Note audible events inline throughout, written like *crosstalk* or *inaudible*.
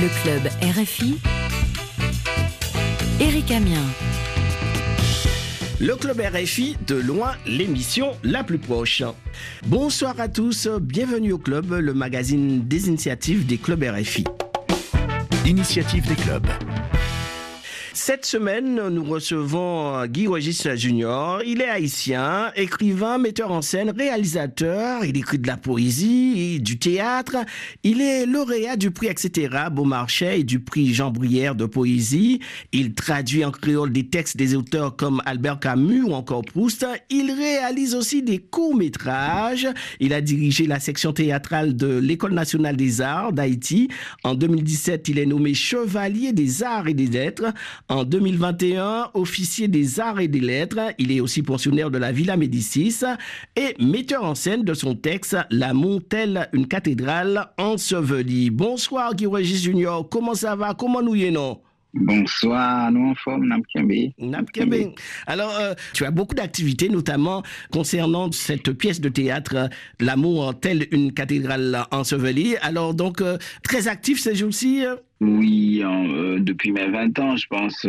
Le club RFI. Eric Amien. Le club RFI, de loin, l'émission la plus proche. Bonsoir à tous, bienvenue au club, le magazine des initiatives des clubs RFI. Initiative des clubs. Cette semaine, nous recevons Guy Regis Junior. Il est haïtien, écrivain, metteur en scène, réalisateur. Il écrit de la poésie, du théâtre. Il est lauréat du prix etc. Beaumarchais et du prix Jean Brière de poésie. Il traduit en créole des textes des auteurs comme Albert Camus ou encore Proust. Il réalise aussi des courts-métrages. Il a dirigé la section théâtrale de l'École nationale des arts d'Haïti. En 2017, il est nommé chevalier des arts et des lettres. En 2021, officier des arts et des lettres, il est aussi pensionnaire de la Villa Médicis et metteur en scène de son texte La Montelle, une cathédrale ensevelie. Bonsoir Guy Régis Junior, comment ça va? Comment nous y non Bonsoir, nous en forme, Namkembe. Namkembe. Alors, euh, tu as beaucoup d'activités, notamment concernant cette pièce de théâtre, L'amour telle une cathédrale ensevelie. Alors, donc, euh, très actif ces jours-ci oui, euh, depuis mes 20 ans, je pense.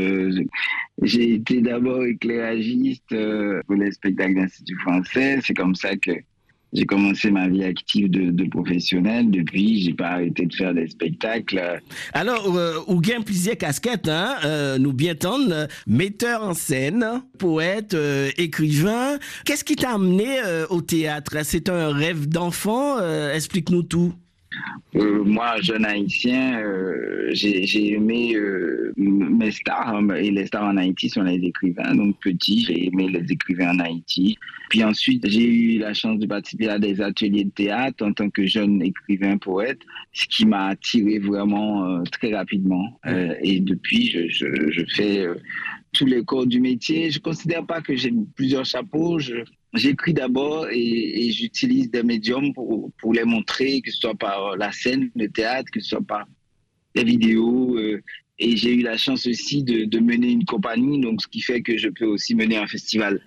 j'ai été d'abord éclairagiste pour les spectacles d'Institut français. C'est comme ça que j'ai commencé ma vie active de, de professionnel. Depuis, j'ai pas arrêté de faire des spectacles. Alors, euh, ou gain plusieurs casquettes, hein, euh, nous bien tendre, metteur en scène, poète, euh, écrivain. Qu'est-ce qui t'a amené euh, au théâtre? C'est un rêve d'enfant Explique-nous tout. Euh, moi, jeune haïtien, euh, j'ai aimé euh, mes stars, hein, et les stars en Haïti sont les écrivains. Donc, petit, j'ai aimé les écrivains en Haïti. Puis ensuite, j'ai eu la chance de participer à des ateliers de théâtre en tant que jeune écrivain poète, ce qui m'a attiré vraiment très rapidement. et depuis, je, je, je fais tous les corps du métier. Je considère pas que j'ai plusieurs chapeaux. Je, J'écris d'abord et, et j'utilise des médiums pour, pour les montrer, que ce soit par la scène, le théâtre, que ce soit par les vidéos. Euh, et j'ai eu la chance aussi de, de, mener une compagnie, donc ce qui fait que je peux aussi mener un festival.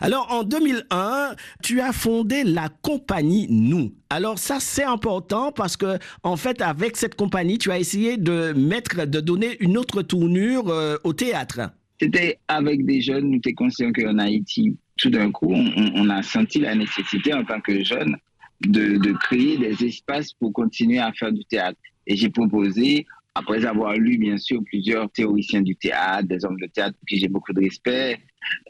Alors en 2001, tu as fondé la compagnie Nous. Alors ça c'est important parce que en fait avec cette compagnie, tu as essayé de mettre, de donner une autre tournure euh, au théâtre. C'était avec des jeunes, nous étions conscients qu'en Haïti, tout d'un coup, on, on, a senti la nécessité en tant que jeune de, de, créer des espaces pour continuer à faire du théâtre. Et j'ai proposé, après avoir lu bien sûr plusieurs théoriciens du théâtre, des hommes de théâtre pour qui j'ai beaucoup de respect,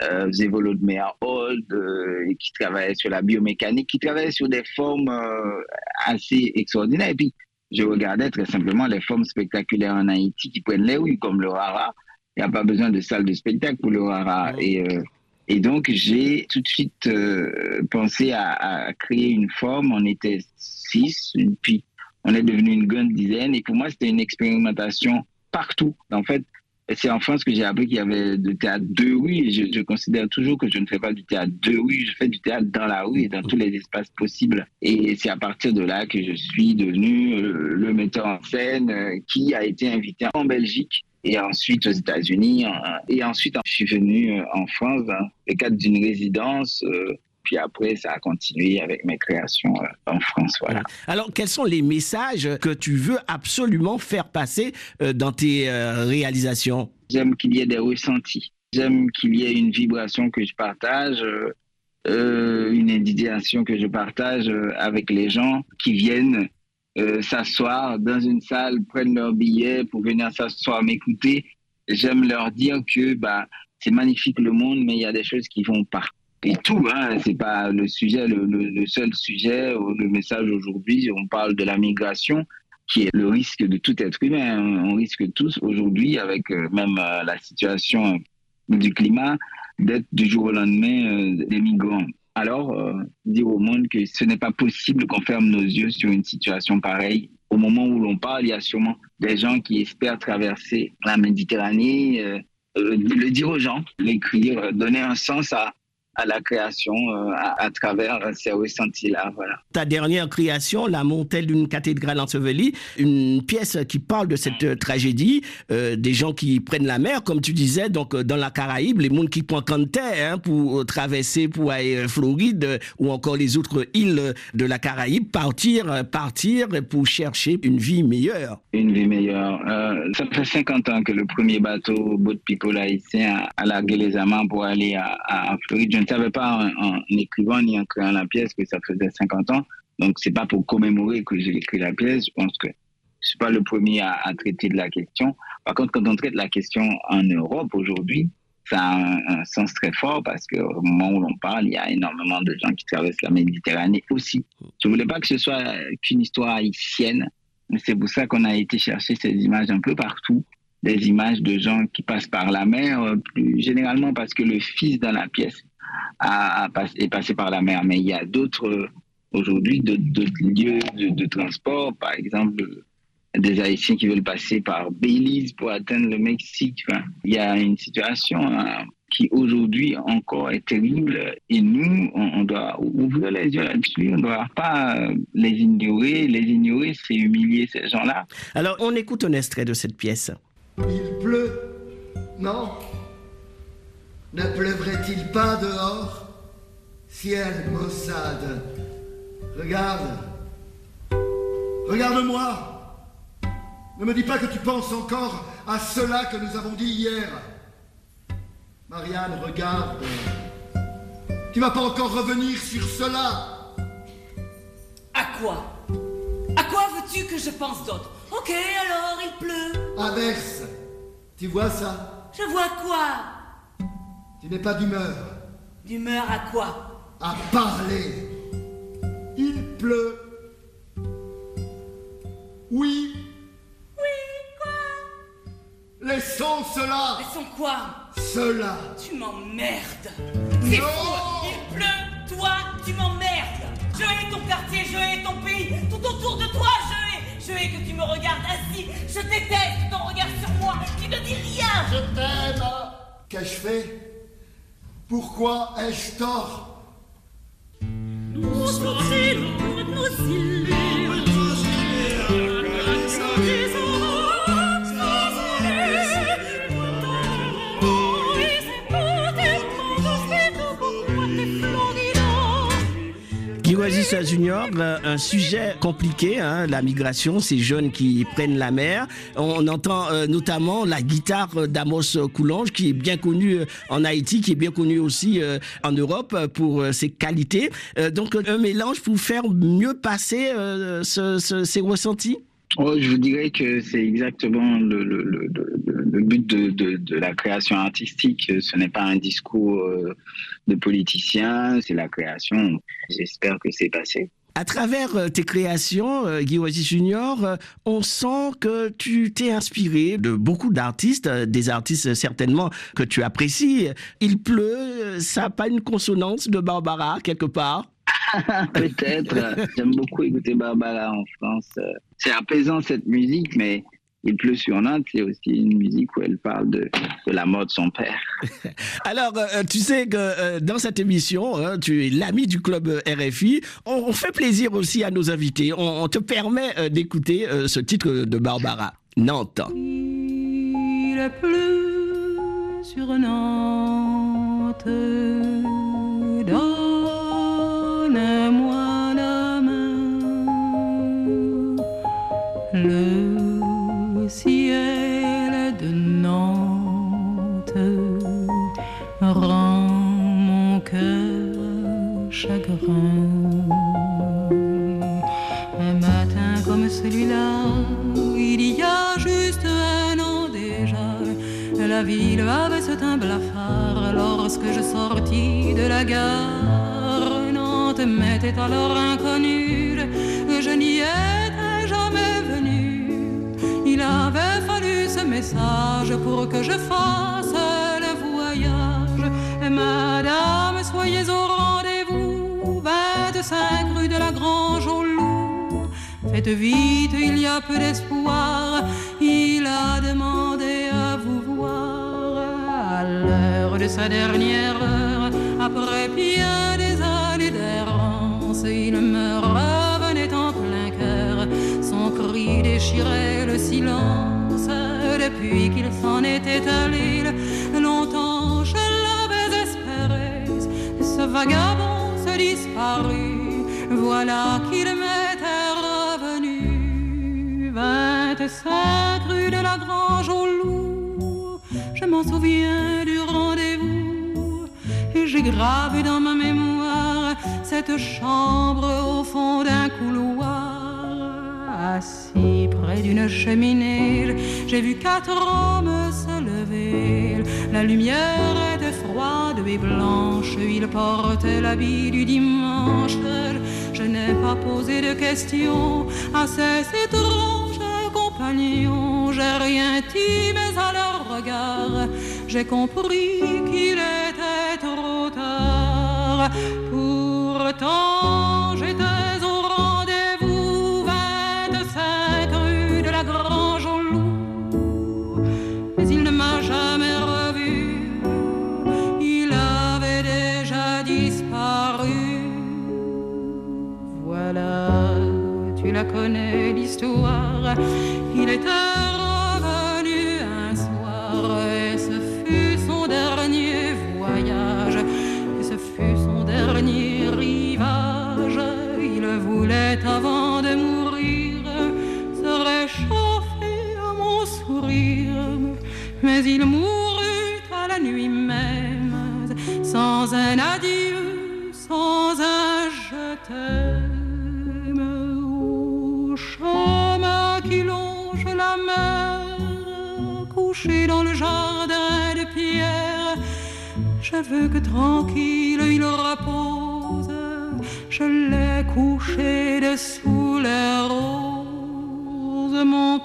euh, Zévolo de Meerhold, euh, qui travaillait sur la biomécanique, qui travaillait sur des formes euh, assez extraordinaires. Et puis, je regardais très simplement les formes spectaculaires en Haïti qui prennent les rues, comme le rara. Il n'y a pas besoin de salle de spectacle pour le rara. Et euh, et donc, j'ai tout de suite pensé à, à, créer une forme. On était six, puis on est devenu une grande dizaine. Et pour moi, c'était une expérimentation partout. En fait, c'est en France que j'ai appris qu'il y avait du théâtre de rue. Je, considère toujours que je ne fais pas du théâtre de rue, je fais du théâtre dans la rue et dans tous les espaces possibles. Et c'est à partir de là que je suis devenu le, le metteur en scène euh, qui a été invité en Belgique et ensuite aux États-Unis. Et ensuite, je suis venu euh, en France dans le cadre d'une résidence. Euh, puis après, ça a continué avec mes créations euh, en France. Voilà. Alors, quels sont les messages que tu veux absolument faire passer dans tes réalisations? J'aime qu'il y ait des ressentis. J'aime qu'il y ait une vibration que je partage, euh, une indignation que je partage avec les gens qui viennent euh, s'asseoir dans une salle, prennent leur billet pour venir s'asseoir, m'écouter. J'aime leur dire que bah, c'est magnifique le monde, mais il y a des choses qui vont pas. Et tout, hein, c'est pas le sujet, le, seul sujet le message aujourd'hui. On parle de la migration, qui est le risque de tout être humain. On risque tous aujourd'hui, avec euh, même euh, la situation du climat, d'être du jour au lendemain euh, des migrants. Alors, dire au monde que ce n'est pas possible qu'on ferme nos yeux sur une situation pareille. Au moment où l'on parle, il y a sûrement des gens qui espèrent traverser la Méditerranée, le dire aux gens, l'écrire, donner un sens à, à la création euh, à, travers ces ressentis-là. Voilà. Ta dernière création, La montelle d'une cathédrale ensevelie, une pièce qui parle de cette euh, tragédie, euh, des gens qui prennent la mer, comme tu disais, donc dans la Caraïbe, les mondes qui prennent hein, pour traverser pour aller Floride ou encore les autres îles de la Caraïbe, partir, partir pour chercher une vie meilleure. Une vie meilleure. ça fait 50 ans que le premier bateau, boat people haïtien, a largué les amants pour aller à, à Floride ne savais pas en, écrivant ni en créant la pièce que ça faisait 50 ans. Donc, c'est pas pour commémorer que j'ai écrit la pièce. Je pense que je suis pas le premier à, traiter de la question. Par contre, quand on traite la question en Europe aujourd'hui, ça a un, sens très fort parce qu'au moment où l'on parle, il y a énormément de gens qui traversent la Méditerranée aussi. Je voulais pas que ce soit qu'une histoire haïtienne. C'est pour ça qu'on a été chercher ces images un peu partout des images de gens qui passent par la mer, plus généralement parce que le fils dans la pièce à, est passé par la mer. Mais il y a d'autres, aujourd'hui, d'autres lieux de, transport, par exemple, des Haïtiens qui veulent passer par Belize pour atteindre le Mexique. il y a une situation hein, qui aujourd'hui encore est terrible et nous, on, doit ouvrir les yeux là-dessus, on ne doit pas euh, les ignorer. Les ignorer, c'est humilier ces gens-là. Alors, on écoute un extrait de cette pièce. Il pleut, non? Ne pleuvrait-il pas dehors? Ciel maussade, regarde, regarde-moi. Ne me dis pas que tu penses encore à cela que nous avons dit hier. Marianne, regarde. Tu vas pas encore revenir sur cela. À quoi? À quoi veux-tu que je pense d'autre? Ok, alors il pleut. Averse. Tu vois ça? Je vois quoi? Tu n'es pas d'humeur. D'humeur à quoi? À parler. Il pleut. Oui. Oui, quoi? Laissons cela. Laissons quoi? Cela. Tu m'emmerdes. C'est fou. Il pleut. Toi, tu m'emmerdes. Je hais ton quartier, je hais ton pays. Tout autour de toi, je hais. Je hais que tu me regardes ainsi. Je déteste ton regard sur moi qui ne dit rien. Je t'aime. Qu'ai-je fait? Pourquoi ai-je tort? Nous Junior, un sujet compliqué, hein, la migration, ces jeunes qui prennent la mer. On entend euh, notamment la guitare d'Amos Coulange, qui est bien connue euh, en Haïti, qui est bien connue aussi euh, en Europe pour ses qualités. donc un mélange pour faire mieux passer ces ressentis? Oh, je vous dirais que c'est exactement le, but de, la création artistique. Ce n'est pas un discours euh, de politicien, c'est la création. J'espère que c'est passé. À travers euh, tes créations, euh, Guy Oasis Junior, on sent que tu t'es inspiré de beaucoup d'artistes, des artistes certainement que tu apprécies. Il pleut, ça n'a pas une consonance de Barbara quelque part? *laughs* Peut-être. J'aime beaucoup écouter Barbara en France. C'est apaisant cette musique, mais il pleut sur Nantes, c'est aussi une musique où elle parle de, la mort de son père. *laughs* Alors, euh, tu sais que euh, dans cette émission, hein, tu es l'ami du club euh, RFI. On, fait plaisir aussi à nos invités. On, te permet d'écouter ce titre de Barbara, Nantes. Il pleut sur Nantes. Le ciel de Nantes rend mon cœur chagrin. Un matin comme celui-là, il y a juste un an déjà, la ville avait ce teint blafard lorsque je sortis de la gare. Nantes m'était alors inconnue, je n'y il avait fallu ce message pour que je fasse le voyage. Madame, soyez au rendez-vous, 25 rue de la Grange au Loup. Faites vite, il y a peu d'espoir. Il a demandé à vous voir à l'heure de sa dernière heure Après bien des années d'errance, il me déchirait le silence. Depuis qu'il s'en était allé, longtemps je l'avais espéré. Ce vagabond se disparut. Voilà qu'il m'était revenu. 25 rue de la Grange au Loup. Je m'en souviens du rendez-vous. Et j'ai gravé dans ma mémoire cette chambre au fond d'un couloir. Assis près d'une cheminée, j'ai vu quatre hommes se lever. La lumière était froide et blanche, ils portaient l'habit du dimanche. Je n'ai pas posé de questions à ces étranges compagnons. J'ai rien dit, mais à leur regard, j'ai compris qu'il était trop tard. Pourtant, Tu la connais l'histoire. Il était revenu un soir et ce fut son dernier voyage. Et ce fut son dernier rivage. Il voulait avant de mourir se réchauffer à mon sourire. Mais il mourut à la nuit même, sans un adieu, sans un je. Dans le jardin de pierre, je veux que tranquille il repose. Je l'ai couché dessous les roses, mon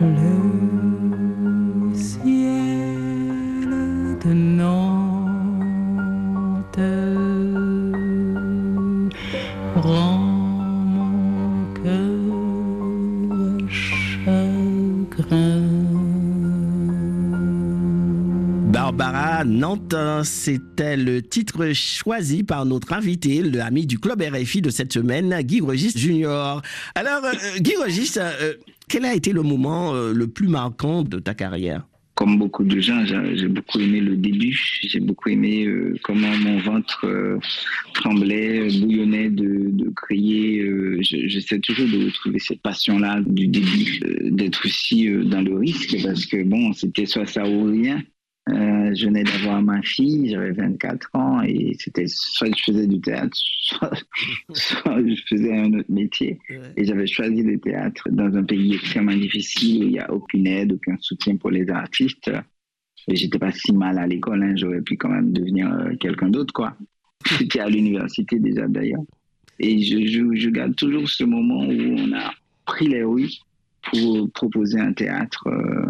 le ciel de Nantes rend mon cœur chagrin. Barbara Nantes, c'était le titre choisi par notre invité, le ami du club RFI de cette semaine, Guy Regis Junior. Alors, euh, Guy Regis, euh, quel a été le moment euh, le plus marquant de ta carrière? Comme beaucoup de gens, j'ai beaucoup aimé le début. J'ai beaucoup aimé euh, comment mon ventre euh, tremblait, bouillonnait de, crier. je- J'essaie toujours de retrouver cette passion-là du début, d'être aussi dans le risque parce que bon, c'était soit ça ou rien. Euh, je venais d'avoir ma fille, j'avais 24 ans et c'était soit je faisais du théâtre, *laughs* soit, soit je faisais un autre métier. Et j'avais choisi le théâtre dans un pays extrêmement difficile où il n'y a aucune aide, aucun soutien pour les artistes. Et j'étais pas si mal à l'école, hein, j'aurais pu quand même devenir euh, quelqu'un d'autre, quoi. *laughs* J'étais à l'université déjà d'ailleurs. Et je, je, je garde toujours ce moment où on a pris les rues pour proposer un théâtre euh,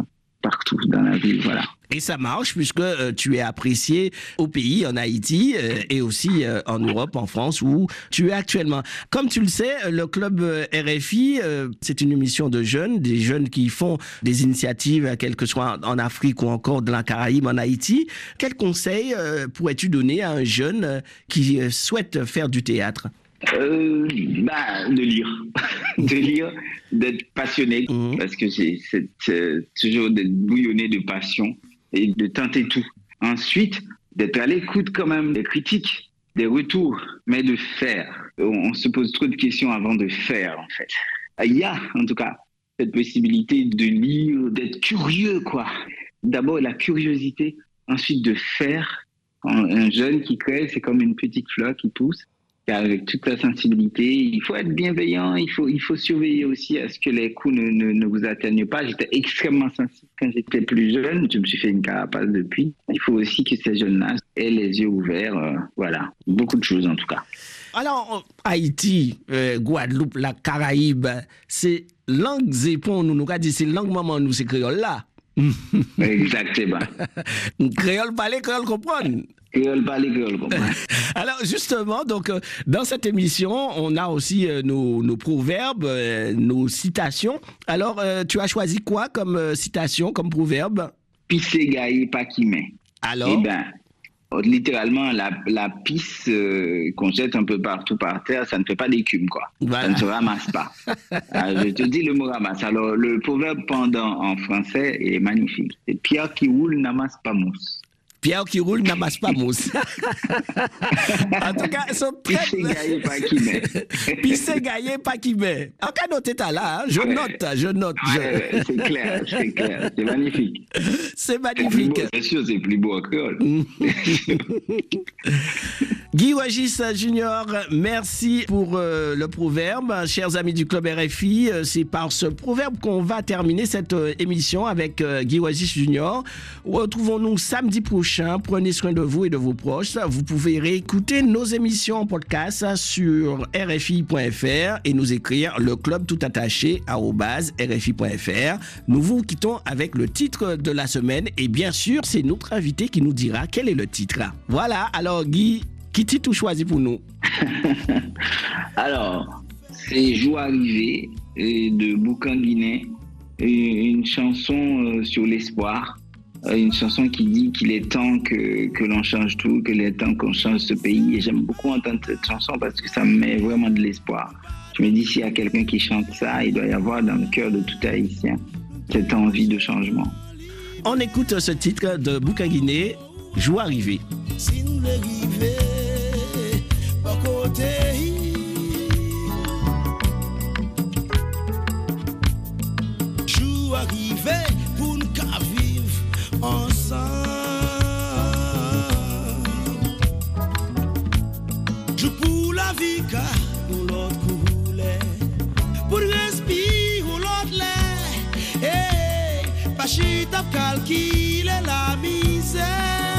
partout dans la ville. Et ça marche puisque euh, tu es apprécié au pays, en Haïti euh, et aussi euh, en Europe, en France, où tu es actuellement. Comme tu le sais, le club RFI, c'est une émission de jeunes, des jeunes qui font des initiatives, euh, quel que soit en Afrique ou encore dans la Caraïbe, en Haïti. Quel conseil pourrais-tu donner à un jeune qui souhaite faire du théâtre? Euh, bah, de lire, *laughs* de lire, d'être passionné, Mhm. parce que j'ai euh, toujours d'être bouillonné de passion et de tenter tout. Ensuite, d'être à l'écoute quand même des critiques, des retours, mais de faire. On, on se pose trop de questions avant de faire, en fait. Il y a, en tout cas, cette possibilité de lire, d'être curieux, quoi. D'abord, la curiosité, ensuite de faire. Un un jeune qui crée, c'est comme une petite fleur qui pousse avec toute la sensibilité. Il faut être bienveillant, il faut, il faut surveiller aussi à ce que les coups ne, ne, ne vous atteignent pas. J'étais extrêmement sensible quand j'étais plus jeune. Je me suis fait une carapace depuis. Il faut aussi que ces jeunes-là aient les yeux ouverts. euh, voilà, beaucoup de choses en tout cas. Alors, Haïti, euh, Guadeloupe, la Caraïbe, c'est langue zépon, nous nous dit c'est langue maman, nous, c'est créole là. Exactement. *laughs* créole parler, créole comprendre. *laughs* Alors justement, donc euh, dans cette émission, on a aussi euh, nos, nos, proverbes, euh, nos citations. Alors, tu as choisi quoi comme citation, comme proverbe? Qui met. Alors? Eh ben, littéralement, la, la pisse qu'on jette un peu partout par terre, ça ne fait pas d'écume, quoi. Voilà. Ça ne se ramasse pas. Alors, *laughs* je te dis le mot ramasse. Alors, le proverbe pendant en français est magnifique. C'est pierre qui roule n'amasse pas mousse. Pierre qui roule n'amasse pas mousse. *laughs* en tout cas, sont très... Pissé gaillé pas qui met. *laughs* Pissé gaillé pas qui met. En cas noté là, hein? je Ouais. note, je note. je- Ouais, ouais, c'est clair, c'est clair. C'est magnifique. C'est C'est magnifique. Bien sûr, c'est plus beau en créole. *laughs* Guy Wagis Junior, merci pour euh, le proverbe. Chers amis du Club RFI, euh, c'est par ce proverbe qu'on va terminer cette euh, émission avec Guy Wagis Junior. Retrouvons-nous samedi prochain. Prenez soin de vous et de vos proches. Vous pouvez réécouter nos émissions en podcast sur rfi.fr et nous écrire le club tout attaché arobase rfi.fr. Nous vous quittons avec le titre de la semaine et bien sûr, c'est notre invité qui nous dira quel est le titre. Voilà, alors Guy, qui titre choisi pour nous? *laughs* Alors, c'est Jour arrivé euh, de Boucan Guinée, une chanson euh, sur l'espoir, euh, une chanson qui dit qu'il est temps que, que l'on change tout, qu'il est temps qu'on change ce pays. Et j'aime beaucoup entendre cette chanson parce que ça me met vraiment de l'espoir. Je me dis, s'il y a quelqu'un qui chante ça, il doit y avoir dans le cœur de tout Haïtien cette envie de changement. On écoute ce titre de Bouquin Guinée, Joue arrivé. Si nous Jour arrivé pour nous vivre ensemble. Jour pour la vie car nous l'autre couler. Pour respirer l'autre l'air. Hey, pas chita calculer la misère.